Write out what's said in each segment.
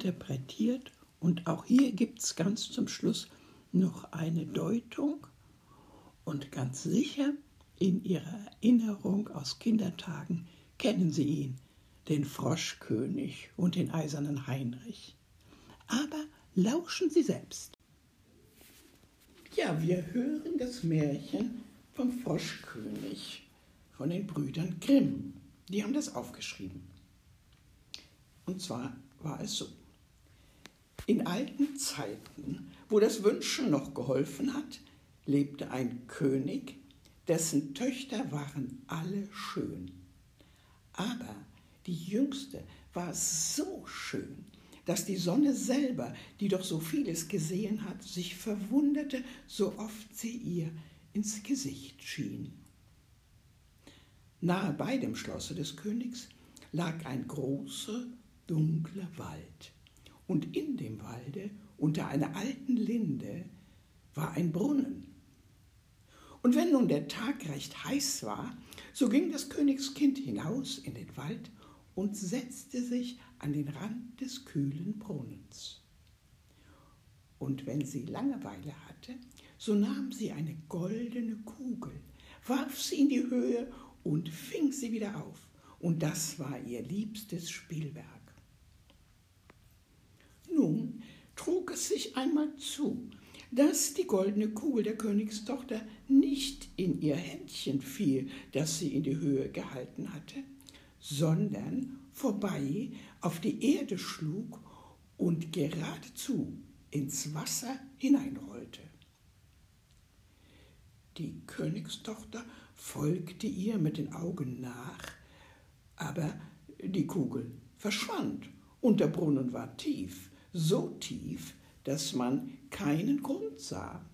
interpretiert und auch hier gibt es ganz zum Schluss noch eine Deutung und ganz sicher in ihrer Erinnerung aus Kindertagen kennen sie ihn, den Froschkönig und den eisernen Heinrich. Aber lauschen Sie selbst. Ja, wir hören das Märchen vom Froschkönig von den Brüdern Grimm. Die haben das aufgeschrieben. Und zwar war es so. In alten Zeiten, wo das Wünschen noch geholfen hat, lebte ein König, dessen Töchter waren alle schön. Aber die jüngste war so schön, dass die Sonne selber, die doch so vieles gesehen hat, sich verwunderte, so oft sie ihr ins Gesicht schien. Nahe bei dem Schlosse des Königs lag ein großer, dunkler Wald, und in dem Walde, unter einer alten Linde, war ein Brunnen. Und wenn nun der Tag recht heiß war, so ging das Königskind hinaus in den Wald und setzte sich an den Rand des kühlen Brunnens. Und wenn sie Langeweile hatte, so nahm sie eine goldene Kugel, warf sie in die Höhe und fing sie wieder auf. Und das war ihr liebstes Spielwerk. Nun trug es sich einmal zu, dass die goldene Kugel der Königstochter nicht in ihr Händchen fiel, das sie in die Höhe gehalten hatte, sondern vorbei auf die Erde schlug und geradezu ins Wasser hineinrollte. Die Königstochter folgte ihr mit den Augen nach, aber die Kugel verschwand und der Brunnen war tief, so tief, dass man keinen Grund sah.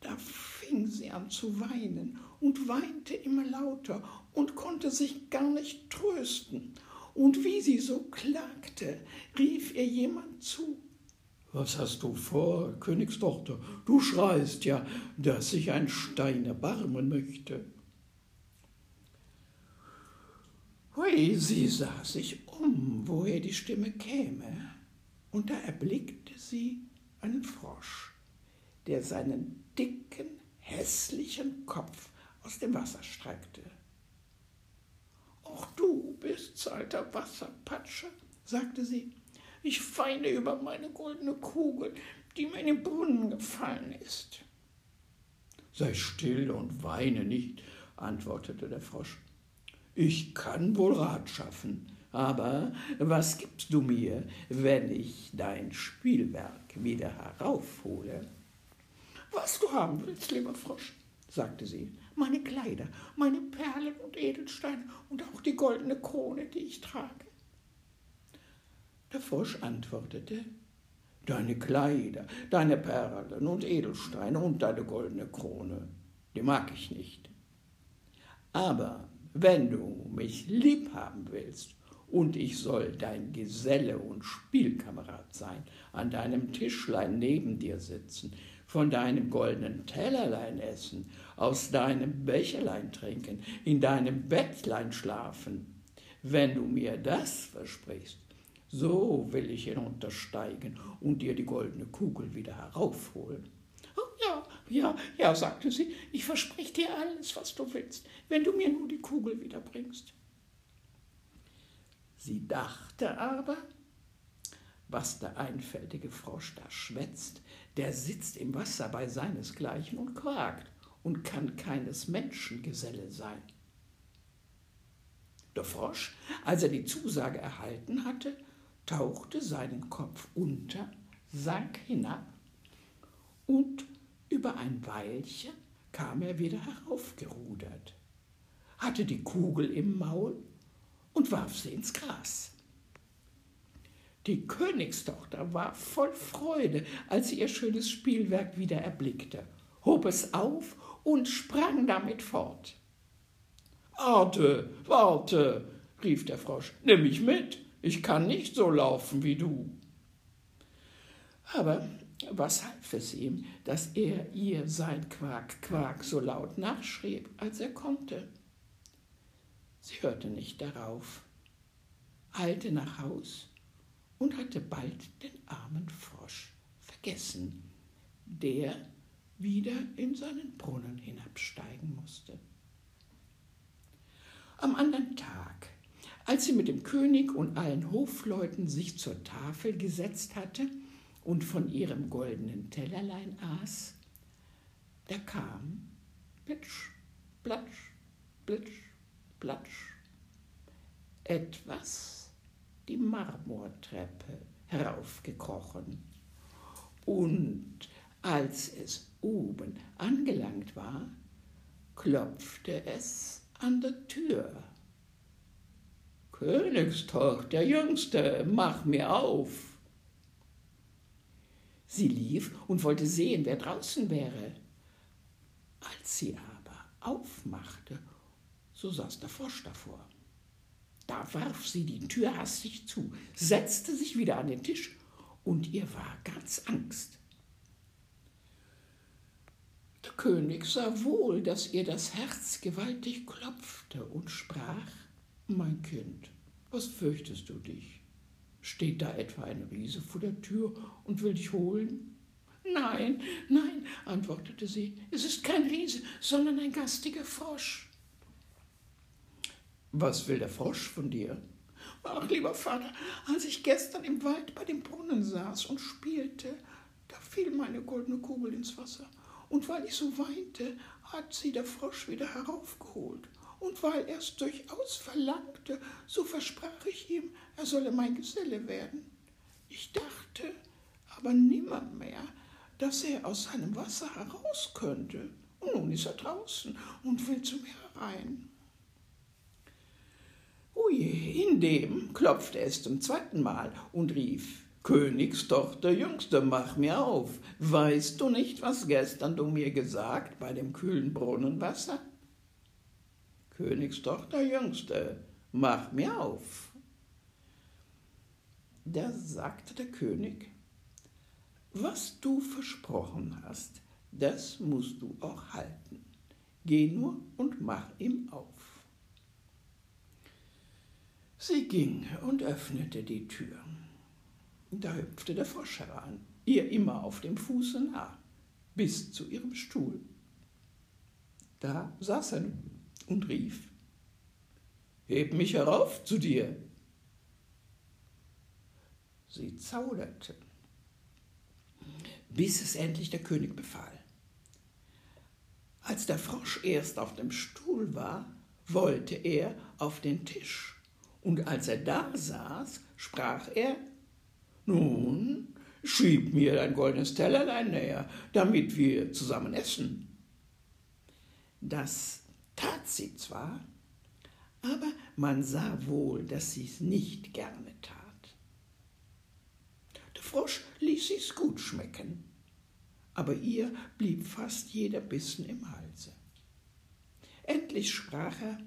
Da fing sie an zu weinen und weinte immer lauter und konnte sich gar nicht trösten. Und wie sie so klagte, rief ihr jemand zu. Was hast du vor, Königstochter? Du schreist ja, dass sich ein Stein erbarmen möchte. Hui, sie sah sich um, woher die Stimme käme, und da erblickte sie einen Frosch, der seinen dicken, hässlichen Kopf aus dem Wasser streckte. Auch du bist alter Wasserpatsche, sagte sie. Ich weine über meine goldene Kugel, die mir in den Brunnen gefallen ist. Sei still und weine nicht, antwortete der Frosch. Ich kann wohl Rat schaffen, aber was gibst du mir, wenn ich dein Spielwerk wieder heraushole? Was du haben willst, lieber Frosch, sagte sie. Meine Kleider, meine Perlen und Edelsteine und auch die goldene Krone, die ich trage. Der Frosch antwortete, Deine Kleider, deine Perlen und Edelsteine und deine goldene Krone, die mag ich nicht. Aber wenn du mich lieb haben willst und ich soll dein Geselle und Spielkamerad sein, an deinem Tischlein neben dir sitzen, von deinem goldenen Tellerlein essen, aus deinem Becherlein trinken, in deinem Bettlein schlafen. Wenn du mir das versprichst, so will ich hinuntersteigen und dir die goldene Kugel wieder heraufholen. Ja, ja, sagte sie, ich verspreche dir alles, was du willst, wenn du mir nur die Kugel wiederbringst. Sie dachte aber, was der einfältige Frosch da schwätzt, der sitzt im Wasser bei seinesgleichen und quakt und kann keines Menschen Geselle sein. Der Frosch, als er die Zusage erhalten hatte, tauchte seinen Kopf unter, sank hinab und über ein Weilchen kam er wieder heraufgerudert, hatte die Kugel im Maul und warf sie ins Gras. Die Königstochter war voll Freude, als sie ihr schönes Spielwerk wieder erblickte, hob es auf und sprang damit fort. Warte, warte, rief der Frosch, nimm mich mit, ich kann nicht so laufen wie du. Aber was half es ihm, dass er ihr sein Quak, Quak so laut nachschrieb, als er konnte? Sie hörte nicht darauf, eilte nach Haus und hatte bald den armen Frosch vergessen, der wieder in seinen Brunnen hinabsteigen musste. Am anderen Tag, als sie mit dem König und allen Hofleuten sich zur Tafel gesetzt hatte und von ihrem goldenen Tellerlein aß, da kam plitsch, platsch, plitsch, platsch etwas die Marmortreppe heraufgekrochen. Und als es oben angelangt war, klopfte es an der Tür. Königstochter, Jüngste, mach mir auf. Sie lief und wollte sehen, wer draußen wäre. Als sie aber aufmachte, so saß der Frosch davor. Da warf sie die Tür hastig zu, setzte sich wieder an den Tisch und ihr war ganz Angst. Der König sah wohl, dass ihr das Herz gewaltig klopfte und sprach, mein Kind, was fürchtest du dich? Steht da etwa ein Riese vor der Tür und will dich holen? Nein, nein, antwortete sie, es ist kein Riese, sondern ein gastiger Frosch. Was will der Frosch von dir? Ach, lieber Vater, als ich gestern im Wald bei dem Brunnen saß und spielte, da fiel meine goldene Kugel ins Wasser. Und weil ich so weinte, hat sie der Frosch wieder heraufgeholt. Und weil er es durchaus verlangte, so versprach ich ihm, er solle mein Geselle werden. Ich dachte aber nimmermehr, dass er aus seinem Wasser heraus könnte. Und nun ist er draußen und will zu mir herein. Ui, in dem klopfte es zum zweiten Mal und rief, Königstochter, Jüngste, mach mir auf. Weißt du nicht, was gestern du mir gesagt bei dem kühlen Brunnenwasser? Königstochter, Jüngste, mach mir auf. Da sagte der König, was du versprochen hast, das musst du auch halten. Geh nur und mach ihm auf. Sie ging und öffnete die Tür. Da hüpfte der Frosch heran, ihr immer auf dem Fuße nah, bis zu ihrem Stuhl. Da saß er und rief, Heb mich herauf zu dir. Sie zauderte, bis es endlich der König befahl. Als der Frosch erst auf dem Stuhl war, wollte er auf den Tisch und als er da saß, sprach er, nun, schieb mir dein goldenes Tellerlein näher, damit wir zusammen essen. Das tat sie zwar, aber man sah wohl, dass sie es nicht gerne tat. Der Frosch ließ sich's gut schmecken, aber ihr blieb fast jeder Bissen im Halse. Endlich sprach er,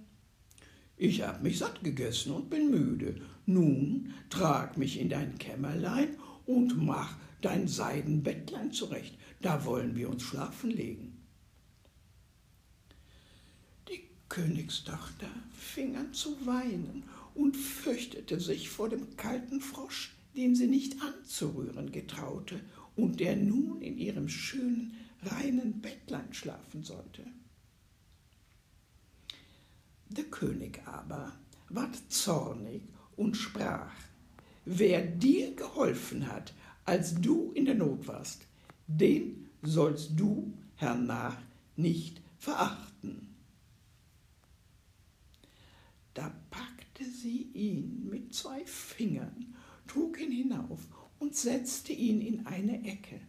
ich hab mich satt gegessen und bin müde. Nun trag mich in dein Kämmerlein und mach dein Seidenbettlein zurecht. Da wollen wir uns schlafen legen. Die Königstochter fing an zu weinen und fürchtete sich vor dem kalten Frosch, den sie nicht anzurühren getraute und der nun in ihrem schönen, reinen Bettlein schlafen sollte. Der König aber ward zornig und sprach, wer dir geholfen hat, als du in der Not warst, den sollst du hernach nicht verachten. Da packte sie ihn mit zwei Fingern, trug ihn hinauf und setzte ihn in eine Ecke.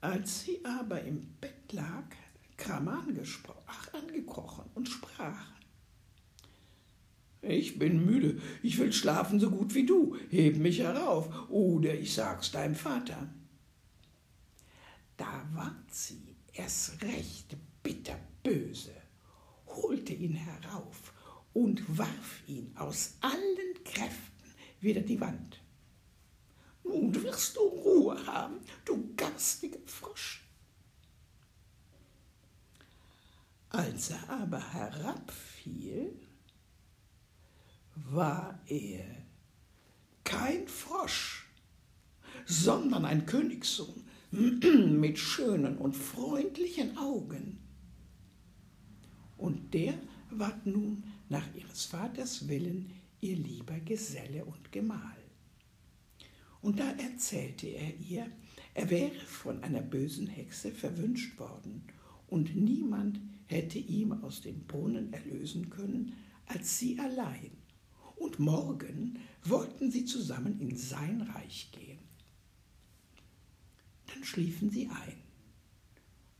Als sie aber im Bett lag, kam angekrochen und sprach. Ich bin müde, ich will schlafen so gut wie du, heb mich herauf, oder ich sag's deinem Vater. Da ward sie erst recht bitterböse, holte ihn herauf und warf ihn aus allen Kräften wieder die Wand. Nun wirst du Ruhe haben, du garstiger Frosch, Als er aber herabfiel, war er kein Frosch, sondern ein Königssohn mit schönen und freundlichen Augen. Und der ward nun nach ihres Vaters Willen ihr lieber Geselle und Gemahl. Und da erzählte er ihr, er wäre von einer bösen Hexe verwünscht worden, und niemand hätte ihm aus dem Brunnen erlösen können, als sie allein. Und morgen wollten sie zusammen in sein Reich gehen. Dann schliefen sie ein.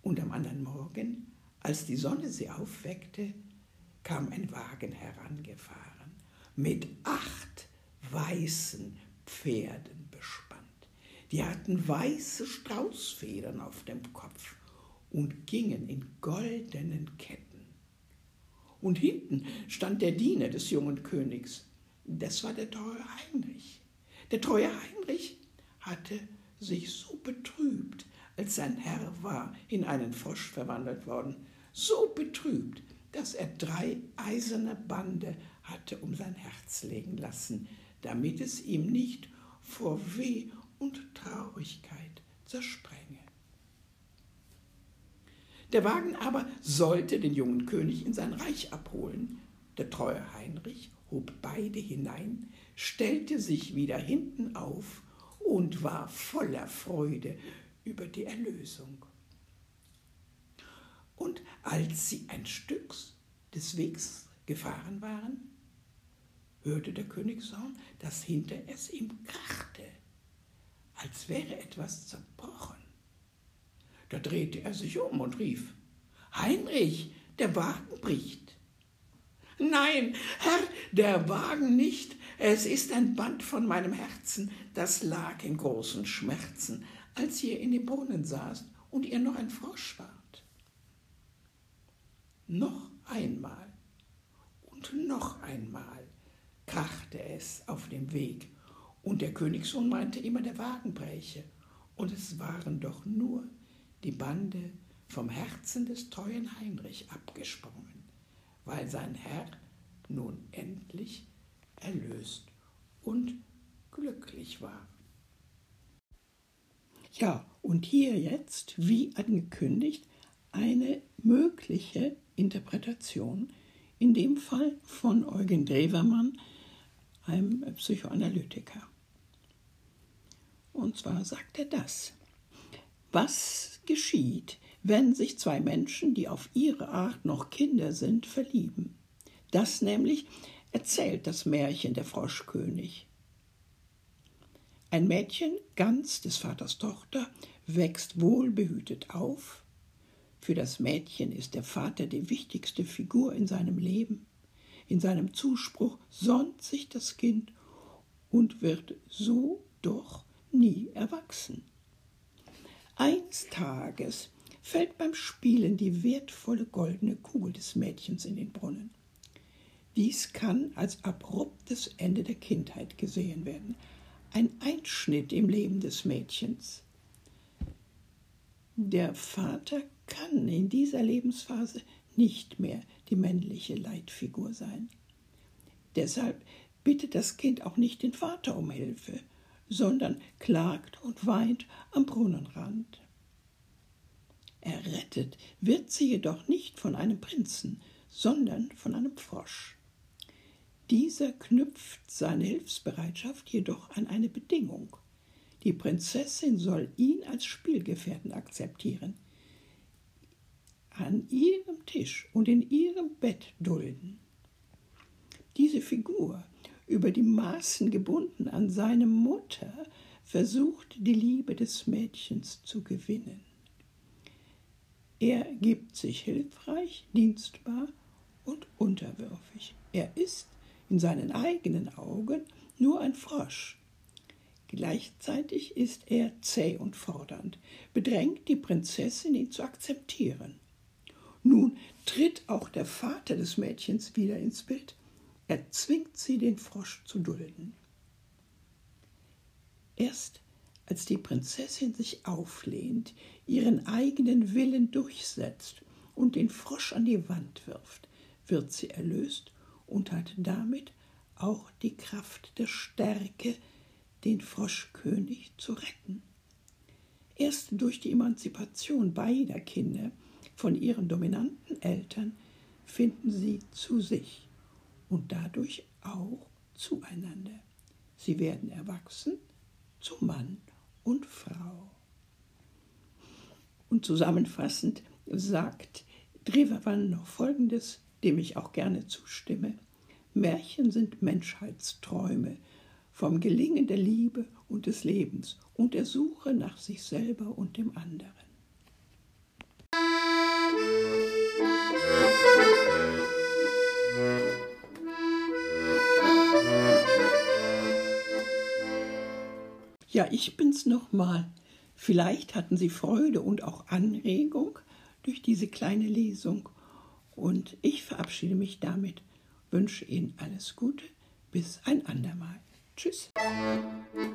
Und am anderen Morgen, als die Sonne sie aufweckte, kam ein Wagen herangefahren mit acht weißen Pferden bespannt. Die hatten weiße Straußfedern auf dem Kopf und gingen in goldenen Ketten. Und hinten stand der Diener des jungen Königs. Das war der treue Heinrich. Der treue Heinrich hatte sich so betrübt, als sein Herr war in einen Frosch verwandelt worden, so betrübt, dass er drei eiserne Bande hatte um sein Herz legen lassen, damit es ihm nicht vor Weh und Traurigkeit zersprenge. Der Wagen aber sollte den jungen König in sein Reich abholen. Der treue Heinrich hob beide hinein, stellte sich wieder hinten auf und war voller Freude über die Erlösung. Und als sie ein Stück des Wegs gefahren waren, hörte der Königssohn, dass hinter es ihm krachte, als wäre etwas zerbrochen. Da drehte er sich um und rief, Heinrich, der Wagen bricht. Nein, Herr, der Wagen nicht, es ist ein Band von meinem Herzen, das lag in großen Schmerzen, als ihr in dem Brunnen saßt und ihr noch ein Frosch wart. Noch einmal und noch einmal krachte es auf dem Weg, und der Königssohn meinte immer, der Wagen bräche, und es waren doch nur die Bande vom Herzen des treuen Heinrich abgesprungen, weil sein Herr nun endlich erlöst und glücklich war. Ja, und hier jetzt, wie angekündigt, eine mögliche Interpretation, in dem Fall von Eugen Drewermann, einem Psychoanalytiker. Und zwar sagt er das. Was geschieht, wenn sich zwei Menschen, die auf ihre Art noch Kinder sind, verlieben? Das nämlich erzählt das Märchen der Froschkönig. Ein Mädchen, ganz des Vaters Tochter, wächst wohlbehütet auf. Für das Mädchen ist der Vater die wichtigste Figur in seinem Leben. In seinem Zuspruch sonnt sich das Kind und wird so doch nie erwachsen. Eines Tages fällt beim Spielen die wertvolle goldene Kugel des Mädchens in den Brunnen. Dies kann als abruptes Ende der Kindheit gesehen werden, ein Einschnitt im Leben des Mädchens. Der Vater kann in dieser Lebensphase nicht mehr die männliche Leitfigur sein. Deshalb bittet das Kind auch nicht den Vater um Hilfe, sondern klagt und weint am Brunnenrand. Errettet wird sie jedoch nicht von einem Prinzen, sondern von einem Frosch. Dieser knüpft seine Hilfsbereitschaft jedoch an eine Bedingung. Die Prinzessin soll ihn als Spielgefährten akzeptieren, an ihrem Tisch und in ihrem Bett dulden. Diese Figur über die Maßen gebunden an seine Mutter, versucht die Liebe des Mädchens zu gewinnen. Er gibt sich hilfreich, dienstbar und unterwürfig. Er ist in seinen eigenen Augen nur ein Frosch. Gleichzeitig ist er zäh und fordernd, bedrängt die Prinzessin, ihn zu akzeptieren. Nun tritt auch der Vater des Mädchens wieder ins Bild er zwingt sie, den Frosch zu dulden. Erst als die Prinzessin sich auflehnt, ihren eigenen Willen durchsetzt und den Frosch an die Wand wirft, wird sie erlöst und hat damit auch die Kraft der Stärke den Froschkönig zu retten. Erst durch die Emanzipation beider Kinder von ihren dominanten Eltern finden sie zu sich und dadurch auch zueinander. Sie werden erwachsen zu Mann und Frau. Und zusammenfassend sagt Drewerwan noch Folgendes, dem ich auch gerne zustimme. Märchen sind Menschheitsträume vom Gelingen der Liebe und des Lebens und der Suche nach sich selber und dem anderen. Ja, ich bin's nochmal. Vielleicht hatten Sie Freude und auch Anregung durch diese kleine Lesung. Und ich verabschiede mich damit, wünsche Ihnen alles Gute, bis ein andermal. Tschüss. Musik